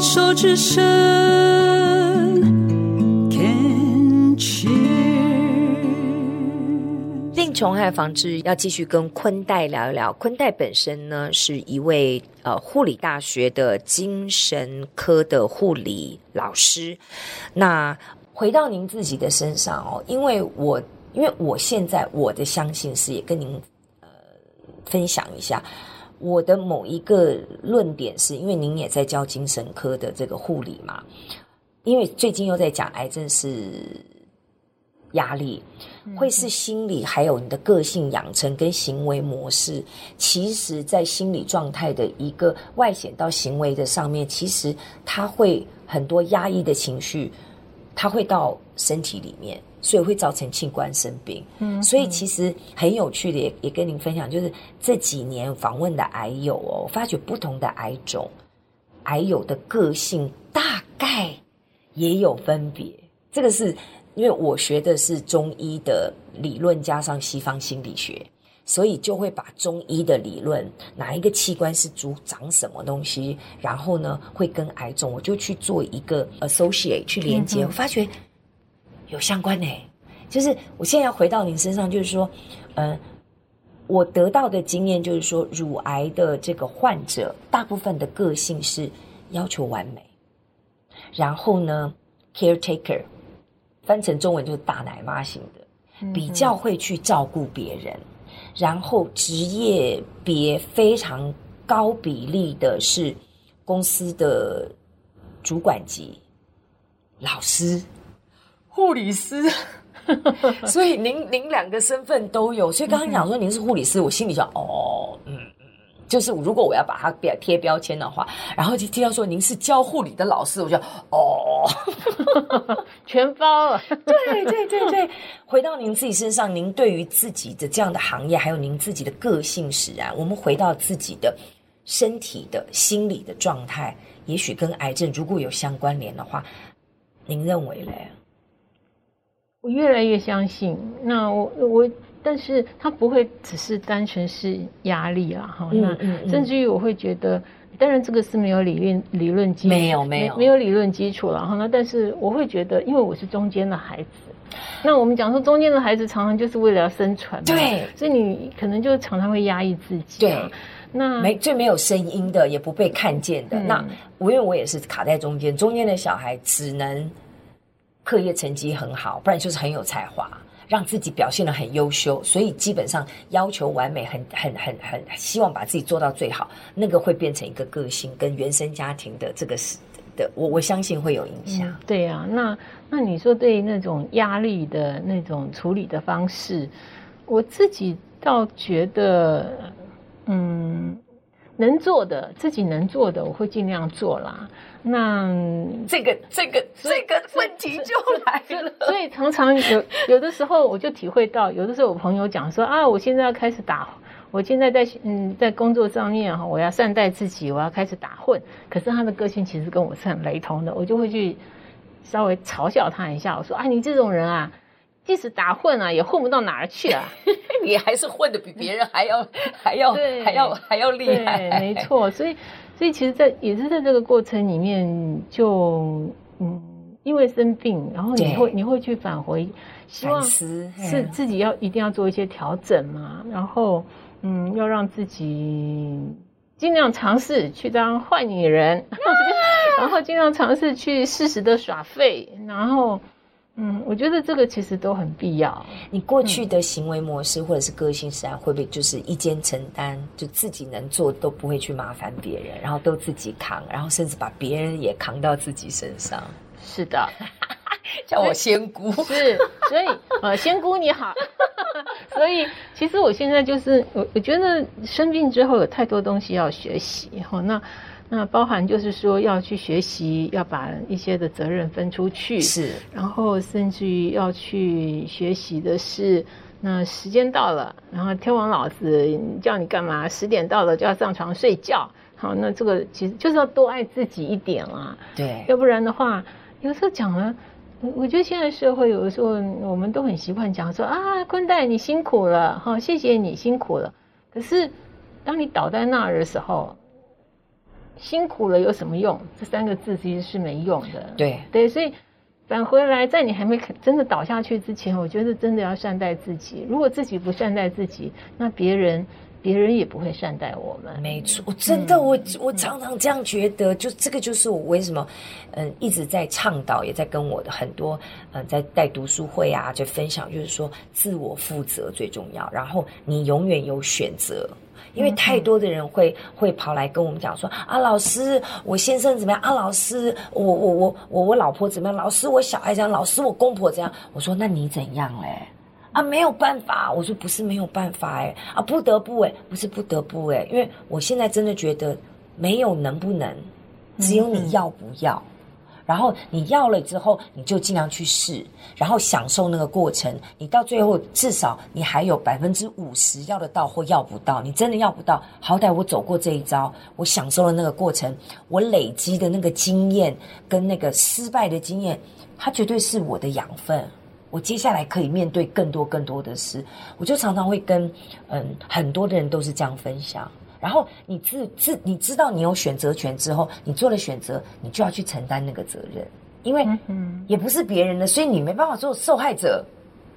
手之声，Can cheer。病虫害防治要继续跟坤代聊一聊。坤代本身呢是一位呃护理大学的精神科的护理老师。那回到您自己的身上哦，因为我因为我现在我的相信是也跟您呃分享一下。我的某一个论点是，因为您也在教精神科的这个护理嘛，因为最近又在讲癌症是压力，会是心理，还有你的个性养成跟行为模式，其实在心理状态的一个外显到行为的上面，其实它会很多压抑的情绪，它会到身体里面。所以会造成器官生病，嗯，所以其实很有趣的也，也也跟您分享，就是这几年访问的癌友哦，发觉不同的癌种，癌友的个性大概也有分别。这个是因为我学的是中医的理论，加上西方心理学，所以就会把中医的理论，哪一个器官是主长什么东西，然后呢会跟癌种，我就去做一个 associate 去连接，我发觉。有相关呢，就是我现在要回到您身上，就是说，嗯，我得到的经验就是说，乳癌的这个患者，大部分的个性是要求完美，然后呢，caretaker，翻成中文就是大奶妈型的，比较会去照顾别人，然后职业别非常高比例的是公司的主管级老师。护理师，所以您您两个身份都有，所以刚刚讲说您是护理师，我心里想哦，嗯嗯，就是如果我要把它标贴标签的话，然后就听到说您是教护理的老师，我就哦，全包了。对对对对，回到您自己身上，您对于自己的这样的行业，还有您自己的个性使然，我们回到自己的身体的心理的状态，也许跟癌症如果有相关联的话，您认为嘞？我越来越相信，那我我，但是它不会只是单纯是压力啊，哈、嗯，那甚至于我会觉得，当然这个是没有理论理论基础，没有没有。没有理论基础了哈，那但是我会觉得，因为我是中间的孩子，那我们讲说中间的孩子常常就是为了要生存嘛，对，所以你可能就常常会压抑自己，对，那没最没有声音的，也不被看见的，嗯、那我因为我也是卡在中间，中间的小孩只能。课业成绩很好，不然就是很有才华，让自己表现得很优秀，所以基本上要求完美，很很很很希望把自己做到最好，那个会变成一个个性跟原生家庭的这个是的，我我相信会有影响。嗯、对呀、啊，那那你说对那种压力的那种处理的方式，我自己倒觉得，嗯。能做的，自己能做的，我会尽量做啦。那这个这个这个问题就来了。所以常常有有的时候，我就体会到，有的时候我朋友讲说啊，我现在要开始打，我现在在嗯在工作上面哈，我要善待自己，我要开始打混。可是他的个性其实跟我是很雷同的，我就会去稍微嘲笑他一下，我说啊，你这种人啊。即使打混啊，也混不到哪儿去啊！你还是混的比别人还要还要还要还要厉害，没错。所以，所以其实，在也是在这个过程里面就，就嗯，因为生病，然后你会你会去返回，希望是自己要一定要做一些调整嘛，然后嗯，要让自己尽量尝试去当坏女人，然后尽量尝试去适时的耍废，然后。嗯，我觉得这个其实都很必要。你过去的行为模式或者是个性，实际上会不会就是一肩承担，就自己能做都不会去麻烦别人，然后都自己扛，然后甚至把别人也扛到自己身上？是的，叫我仙姑。是，所以呃，仙姑你好。所以其实我现在就是我，我觉得生病之后有太多东西要学习哈。那。那包含就是说要去学习，要把一些的责任分出去，是，然后甚至于要去学习的是，那时间到了，然后天王老子叫你干嘛？十点到了就要上床睡觉。好，那这个其实就是要多爱自己一点啊。对，要不然的话，有时候讲了，我我觉得现在社会有的时候我们都很习惯讲说啊，坤代你辛苦了，好，谢谢你辛苦了。可是当你倒在那儿的时候。辛苦了有什么用？这三个字其实是没用的。对对，所以返回来，在你还没真的倒下去之前，我觉得真的要善待自己。如果自己不善待自己，那别人。别人也不会善待我们。没错，我真的，我我常常这样觉得，就这个就是我为什么，嗯，一直在倡导，也在跟我的很多，嗯，在带读书会啊，就分享，就是说自我负责最重要。然后你永远有选择，因为太多的人会会跑来跟我们讲说啊，老师，我先生怎么样啊？老师，我我我我我老婆怎么样？老师，我小孩怎样？老师，我公婆怎样？我说那你怎样嘞？啊，没有办法，我说不是没有办法哎，啊，不得不哎，不是不得不哎，因为我现在真的觉得没有能不能，只有你要不要。嗯、然后你要了之后，你就尽量去试，然后享受那个过程。你到最后至少你还有百分之五十要得到或要不到。你真的要不到，好歹我走过这一招，我享受了那个过程，我累积的那个经验跟那个失败的经验，它绝对是我的养分。我接下来可以面对更多更多的事，我就常常会跟嗯很多的人都是这样分享。然后你自自你知道你有选择权之后，你做了选择，你就要去承担那个责任，因为嗯也不是别人的，所以你没办法做受害者，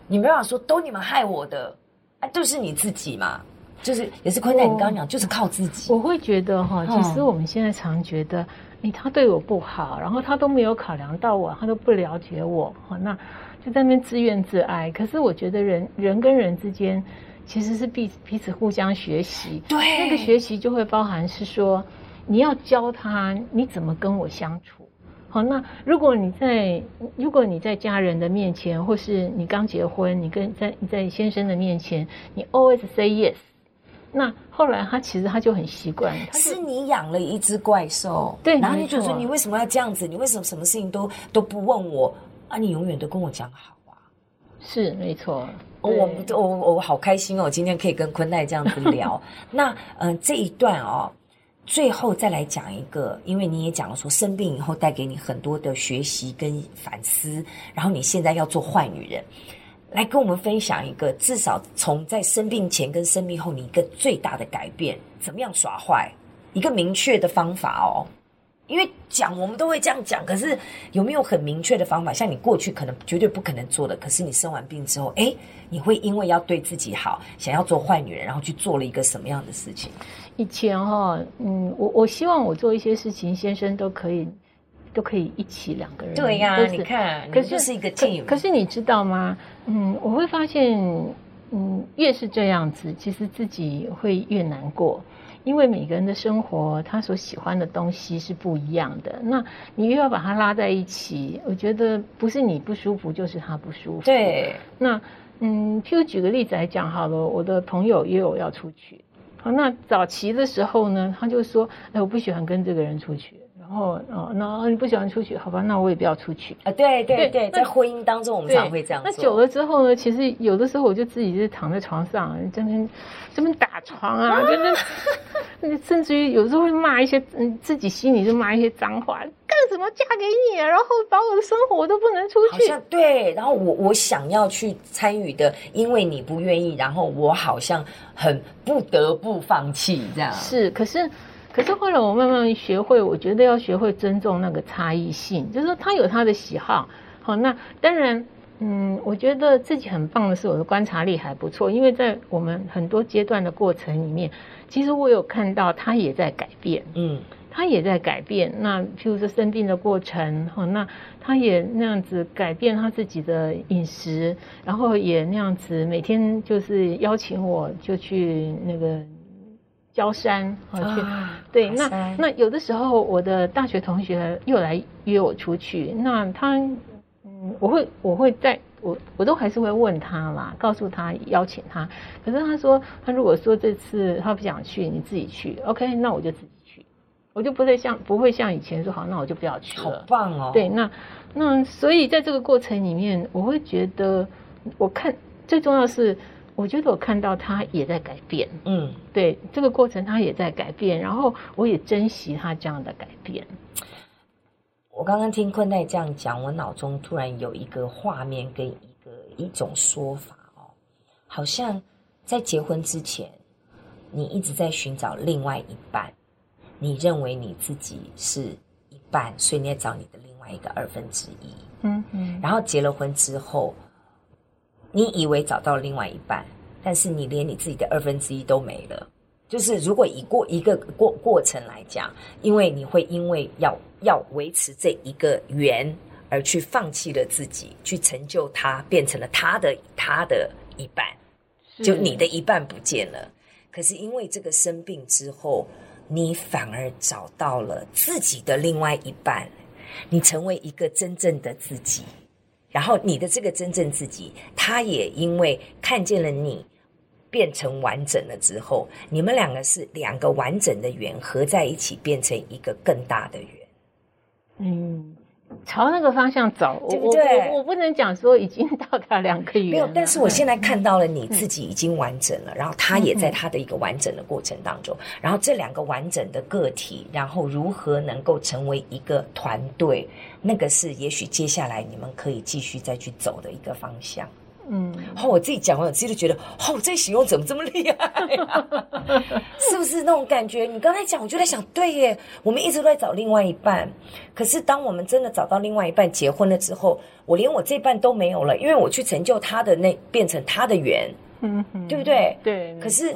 你没办法说都你们害我的，啊就是你自己嘛，就是也是坤代你刚刚讲就是靠自己。我会觉得哈，其实我们现在常觉得，哎他对我不好，然后他都没有考量到我，他都不了解我，哈那。就在那边自怨自艾，可是我觉得人人跟人之间其实是彼彼此互相学习。对，那个学习就会包含是说，你要教他你怎么跟我相处。好，那如果你在如果你在家人的面前，或是你刚结婚，你跟在你在先生的面前，你 always say yes，那后来他其实他就很习惯。是你养了一只怪兽，对，然后你就说你为什么要这样子？你为什么什么事情都都不问我？啊，你永远都跟我讲好啊，是没错。我我我我好开心哦，今天可以跟坤奈这样子聊。那嗯、呃，这一段哦，最后再来讲一个，因为你也讲了说生病以后带给你很多的学习跟反思，然后你现在要做坏女人，来跟我们分享一个，至少从在生病前跟生病后你一个最大的改变，怎么样耍坏，一个明确的方法哦。因为讲我们都会这样讲，可是有没有很明确的方法？像你过去可能绝对不可能做的，可是你生完病之后，哎，你会因为要对自己好，想要做坏女人，然后去做了一个什么样的事情？以前哈、哦，嗯，我我希望我做一些事情，先生都可以都可以一起两个人。对呀、啊，你看，可是是一个 team 可。可是你知道吗？嗯，我会发现，嗯，越是这样子，其实自己会越难过。因为每个人的生活，他所喜欢的东西是不一样的。那你又要把它拉在一起，我觉得不是你不舒服，就是他不舒服。对。那嗯，譬如举个例子来讲好了，我的朋友约我要出去。好，那早期的时候呢，他就说：“哎，我不喜欢跟这个人出去。”然后哦，那你不喜欢出去，好吧？那我也不要出去啊。对对对，在婚姻当中，我们常会这样。那久了之后呢，其实有的时候我就自己就躺在床上，这边这边打床啊，就 是甚至于有时候会骂一些嗯，自己心里就骂一些脏话，干什么嫁给你啊？然后把我的生活我都不能出去。好像对，然后我我想要去参与的，因为你不愿意，然后我好像很不得不放弃这样。是，可是。可是后来我慢慢学会，我觉得要学会尊重那个差异性，就是说他有他的喜好，好，那当然，嗯，我觉得自己很棒的是我的观察力还不错，因为在我们很多阶段的过程里面，其实我有看到他也在改变，嗯，他也在改变。那譬如说生病的过程，哈，那他也那样子改变他自己的饮食，然后也那样子每天就是邀请我就去那个。郊山啊，去对，那那有的时候我的大学同学又来约我出去，那他嗯，我会我会在我我都还是会问他啦，告诉他邀请他，可是他说他如果说这次他不想去，你自己去，OK，那我就自己去，我就不再像不会像以前说好，那我就不要去了。好棒哦！对，那那所以在这个过程里面，我会觉得我看最重要是。我觉得我看到他也在改变，嗯，对，这个过程他也在改变，然后我也珍惜他这样的改变。我刚刚听坤代这样讲，我脑中突然有一个画面跟一个一种说法哦，好像在结婚之前，你一直在寻找另外一半，你认为你自己是一半，所以你要找你的另外一个二分之一。嗯嗯。然后结了婚之后，你以为找到了另外一半，但是你连你自己的二分之一都没了。就是如果以过一个过过程来讲，因为你会因为要要维持这一个缘而去放弃了自己，去成就他，变成了他的他的一半，就你的一半不见了。可是因为这个生病之后。你反而找到了自己的另外一半，你成为一个真正的自己，然后你的这个真正自己，他也因为看见了你变成完整了之后，你们两个是两个完整的圆合在一起，变成一个更大的圆。嗯。朝那个方向走，对不对？我我，我不能讲说已经到达两个圆。没有，但是我现在看到了你自己已经完整了，嗯、然后他也在他的一个完整的过程当中，嗯、然后这两个完整的个体，然后如何能够成为一个团队，那个是也许接下来你们可以继续再去走的一个方向。嗯，好，我自己讲完，我自己都觉得，哦，这形容怎么这么厉害啊？是不是那种感觉？你刚才讲，我就在想，对耶，我们一直都在找另外一半，可是当我们真的找到另外一半，结婚了之后，我连我这半都没有了，因为我去成就他的那，变成他的缘，嗯哼，对不对？对，可是，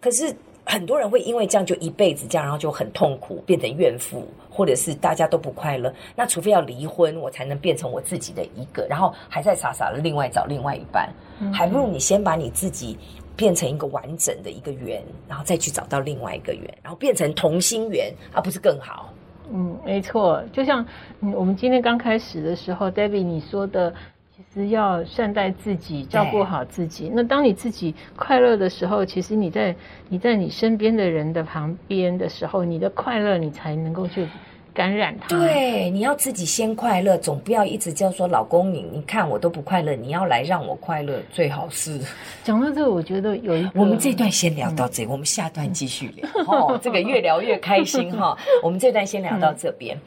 可是。很多人会因为这样就一辈子这样，然后就很痛苦，变成怨妇，或者是大家都不快乐。那除非要离婚，我才能变成我自己的一个，然后还在傻傻的另外找另外一半，嗯、还不如你先把你自己变成一个完整的一个圆，然后再去找到另外一个圆，然后变成同心圆，而不是更好？嗯，没错。就像嗯，我们今天刚开始的时候，Debbie 你说的。其实要善待自己，照顾好自己。那当你自己快乐的时候，其实你在你在你身边的人的旁边的时候，你的快乐你才能够去感染他。对，你要自己先快乐，总不要一直叫说老公你你看我都不快乐，你要来让我快乐，最好是。讲到这个，我觉得有一个，我们这段先聊到这，嗯、我们下段继续聊。哦，这个越聊越开心哈。我们这段先聊到这边。嗯